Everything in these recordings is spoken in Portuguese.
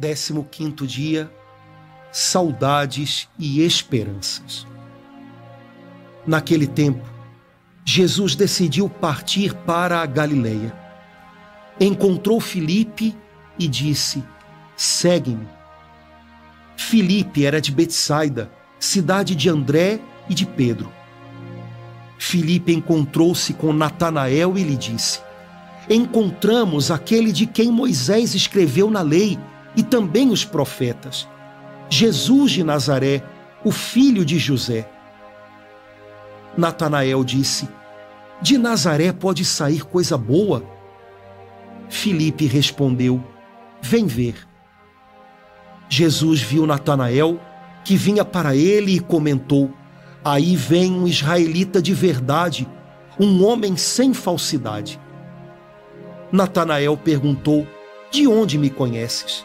15 dia, saudades e esperanças. Naquele tempo, Jesus decidiu partir para a Galileia. Encontrou Filipe e disse: Segue-me. Filipe era de Betsaida, cidade de André e de Pedro. Filipe encontrou-se com Natanael e lhe disse: Encontramos aquele de quem Moisés escreveu na lei e também os profetas, Jesus de Nazaré, o filho de José. Natanael disse: De Nazaré pode sair coisa boa? Filipe respondeu: Vem ver. Jesus viu Natanael, que vinha para ele, e comentou: Aí vem um israelita de verdade, um homem sem falsidade. Natanael perguntou: De onde me conheces?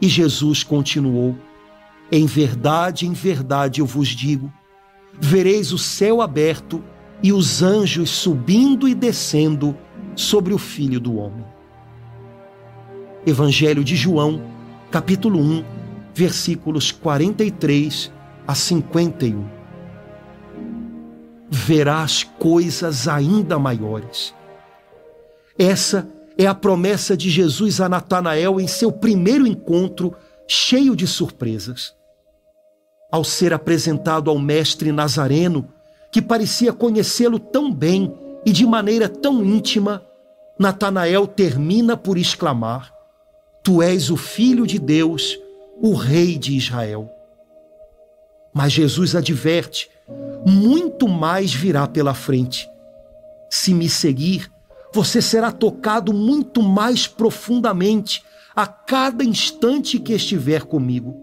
E Jesus continuou: Em verdade, em verdade eu vos digo: vereis o céu aberto e os anjos subindo e descendo sobre o Filho do Homem. Evangelho de João, capítulo 1, versículos 43 a 51. Verás coisas ainda maiores. Essa é a promessa de Jesus a Natanael em seu primeiro encontro, cheio de surpresas. Ao ser apresentado ao mestre Nazareno, que parecia conhecê-lo tão bem e de maneira tão íntima, Natanael termina por exclamar: Tu és o Filho de Deus, o Rei de Israel. Mas Jesus adverte: muito mais virá pela frente. Se me seguir, você será tocado muito mais profundamente a cada instante que estiver comigo.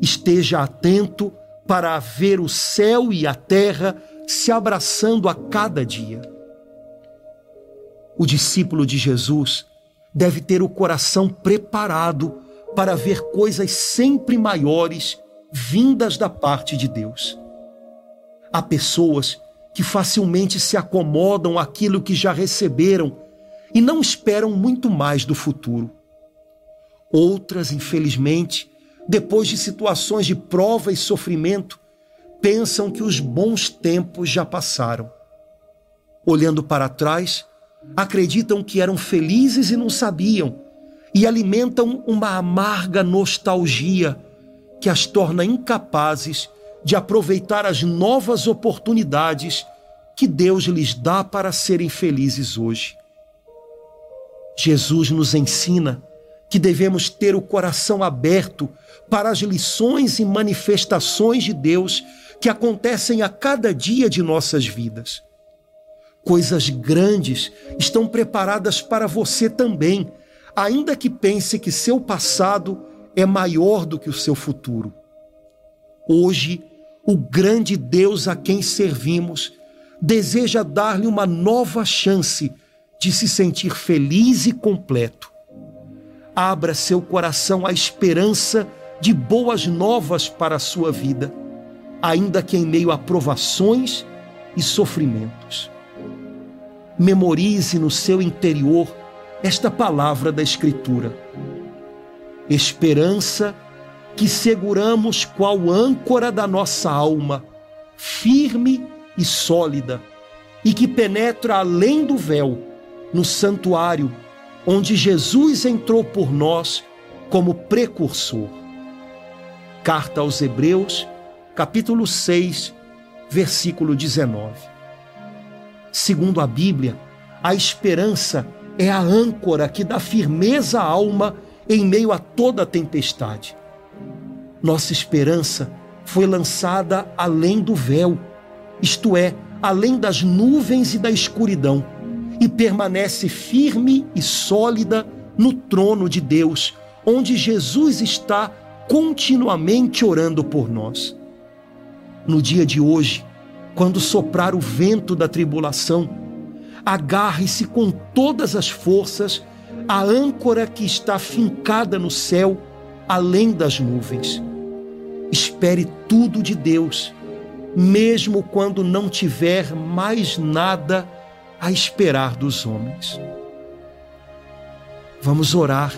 Esteja atento para ver o céu e a terra se abraçando a cada dia. O discípulo de Jesus deve ter o coração preparado para ver coisas sempre maiores vindas da parte de Deus. Há pessoas que facilmente se acomodam àquilo que já receberam e não esperam muito mais do futuro. Outras, infelizmente, depois de situações de prova e sofrimento, pensam que os bons tempos já passaram. Olhando para trás, acreditam que eram felizes e não sabiam, e alimentam uma amarga nostalgia que as torna incapazes de aproveitar as novas oportunidades que Deus lhes dá para serem felizes hoje. Jesus nos ensina que devemos ter o coração aberto para as lições e manifestações de Deus que acontecem a cada dia de nossas vidas. Coisas grandes estão preparadas para você também, ainda que pense que seu passado é maior do que o seu futuro. Hoje, o grande Deus a quem servimos deseja dar-lhe uma nova chance de se sentir feliz e completo. Abra seu coração à esperança de boas novas para a sua vida, ainda que em meio a provações e sofrimentos. Memorize no seu interior esta palavra da Escritura. Esperança que seguramos qual âncora da nossa alma, firme e sólida, e que penetra além do véu, no santuário, onde Jesus entrou por nós como precursor. Carta aos Hebreus, capítulo 6, versículo 19. Segundo a Bíblia, a esperança é a âncora que dá firmeza à alma em meio a toda tempestade. Nossa esperança foi lançada além do véu, isto é, além das nuvens e da escuridão, e permanece firme e sólida no trono de Deus, onde Jesus está continuamente orando por nós. No dia de hoje, quando soprar o vento da tribulação, agarre-se com todas as forças à âncora que está fincada no céu, além das nuvens. Espere tudo de Deus, mesmo quando não tiver mais nada a esperar dos homens. Vamos orar,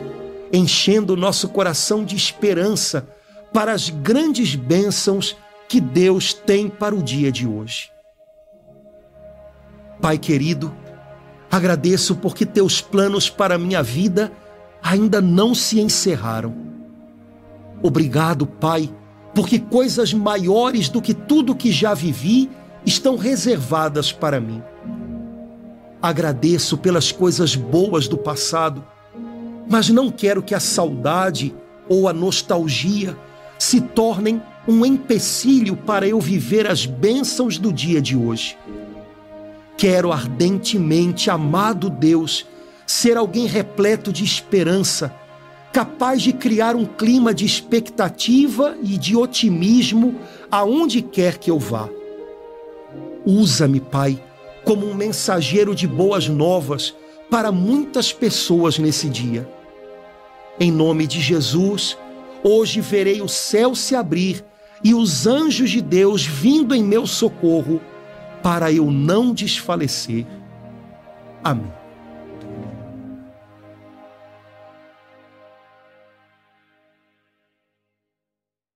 enchendo o nosso coração de esperança para as grandes bênçãos que Deus tem para o dia de hoje. Pai querido, agradeço porque teus planos para minha vida ainda não se encerraram. Obrigado, Pai, porque coisas maiores do que tudo que já vivi estão reservadas para mim. Agradeço pelas coisas boas do passado, mas não quero que a saudade ou a nostalgia se tornem um empecilho para eu viver as bênçãos do dia de hoje. Quero ardentemente, amado Deus, ser alguém repleto de esperança, capaz de criar um clima de expectativa e de otimismo aonde quer que eu vá. Usa-me, Pai como um mensageiro de boas novas para muitas pessoas nesse dia. Em nome de Jesus, hoje verei o céu se abrir e os anjos de Deus vindo em meu socorro, para eu não desfalecer. Amém.